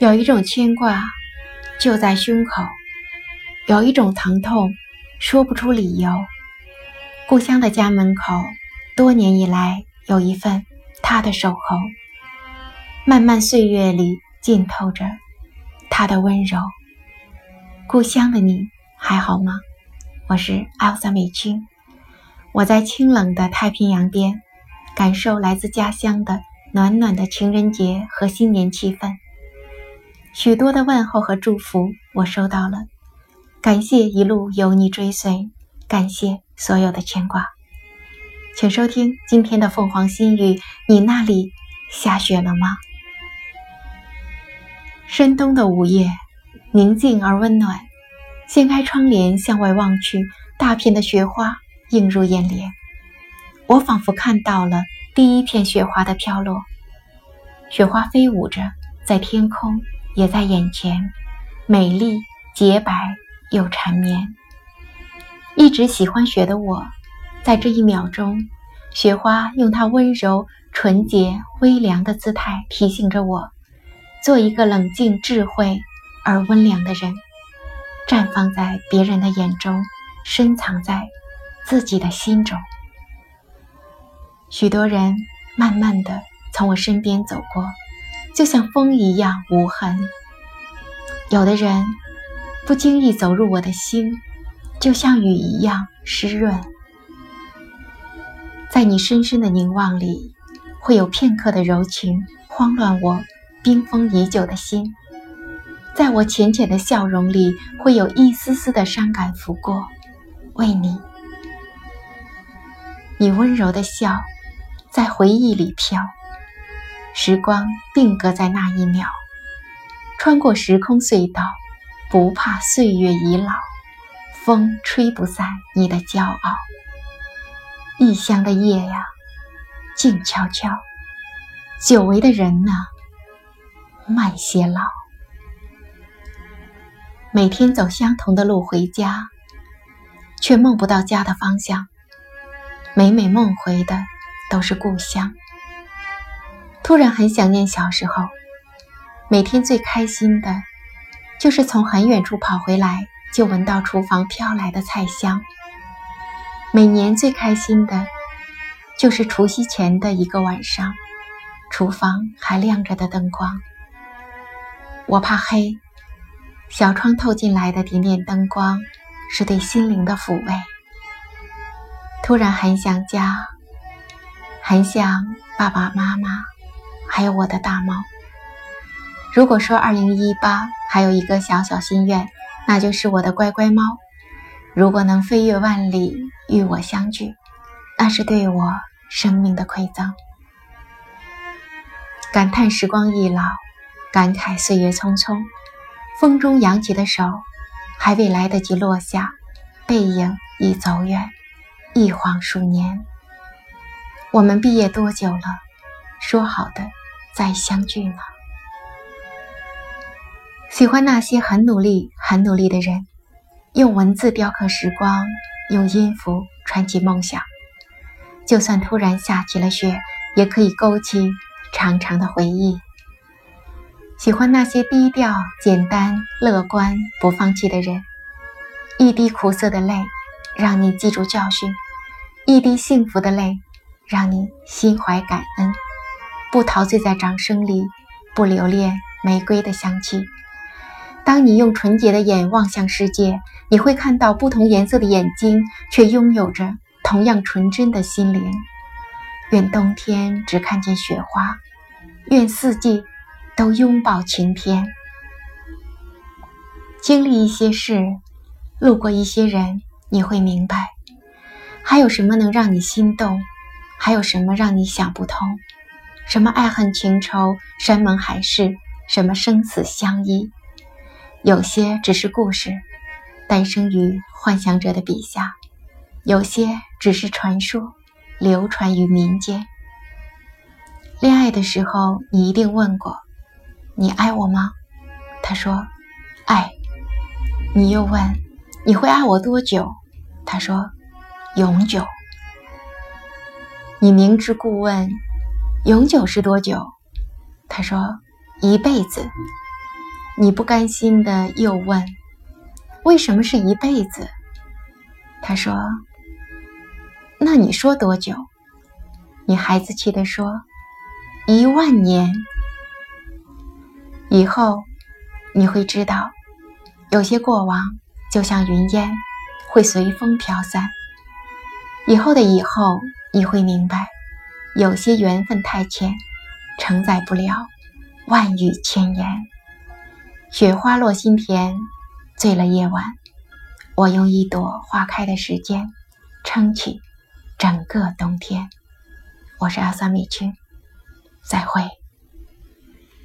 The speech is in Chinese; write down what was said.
有一种牵挂就在胸口，有一种疼痛说不出理由。故乡的家门口，多年以来有一份他的守候，漫漫岁月里浸透着他的温柔。故乡的你还好吗？我是艾萨美君，我在清冷的太平洋边，感受来自家乡的暖暖的情人节和新年气氛。许多的问候和祝福我收到了，感谢一路有你追随，感谢所有的牵挂。请收听今天的凤凰新语，你那里下雪了吗？深冬的午夜，宁静而温暖。掀开窗帘向外望去，大片的雪花映入眼帘，我仿佛看到了第一片雪花的飘落。雪花飞舞着，在天空。也在眼前，美丽、洁白又缠绵。一直喜欢雪的我，在这一秒钟，雪花用它温柔、纯洁、微凉的姿态提醒着我：做一个冷静、智慧而温良的人，绽放在别人的眼中，深藏在自己的心中。许多人慢慢的从我身边走过。就像风一样无痕，有的人不经意走入我的心，就像雨一样湿润。在你深深的凝望里，会有片刻的柔情慌乱我冰封已久的心；在我浅浅的笑容里，会有一丝丝的伤感拂过。为你，你温柔的笑，在回忆里飘。时光定格在那一秒，穿过时空隧道，不怕岁月已老，风吹不散你的骄傲。异乡的夜呀，静悄悄；久违的人呢，慢些老。每天走相同的路回家，却梦不到家的方向。每每梦回的都是故乡。突然很想念小时候，每天最开心的，就是从很远处跑回来就闻到厨房飘来的菜香。每年最开心的，就是除夕前的一个晚上，厨房还亮着的灯光。我怕黑，小窗透进来的点点灯光，是对心灵的抚慰。突然很想家，很想爸爸妈妈。还有我的大猫。如果说二零一八还有一个小小心愿，那就是我的乖乖猫，如果能飞越万里与我相聚，那是对我生命的馈赠。感叹时光易老，感慨岁月匆匆，风中扬起的手还未来得及落下，背影已走远，一晃数年。我们毕业多久了？说好的。再相聚呢？喜欢那些很努力、很努力的人，用文字雕刻时光，用音符传奇梦想。就算突然下起了雪，也可以勾起长长的回忆。喜欢那些低调、简单、乐观、不放弃的人。一滴苦涩的泪，让你记住教训；一滴幸福的泪，让你心怀感恩。不陶醉在掌声里，不留恋玫瑰的香气。当你用纯洁的眼望向世界，你会看到不同颜色的眼睛，却拥有着同样纯真的心灵。愿冬天只看见雪花，愿四季都拥抱晴天。经历一些事，路过一些人，你会明白，还有什么能让你心动，还有什么让你想不通。什么爱恨情仇、山盟海誓，什么生死相依，有些只是故事，诞生于幻想者的笔下；有些只是传说，流传于民间。恋爱的时候，你一定问过：“你爱我吗？”他说：“爱。”你又问：“你会爱我多久？”他说：“永久。”你明知故问。永久是多久？他说：“一辈子。”你不甘心的又问：“为什么是一辈子？”他说：“那你说多久？”你孩子气的说：“一万年。”以后你会知道，有些过往就像云烟，会随风飘散。以后的以后，你会明白，有些缘分太浅，承载不了万语千言。雪花落心田，醉了夜晚。我用一朵花开的时间，撑起整个冬天。我是阿萨米君，再会。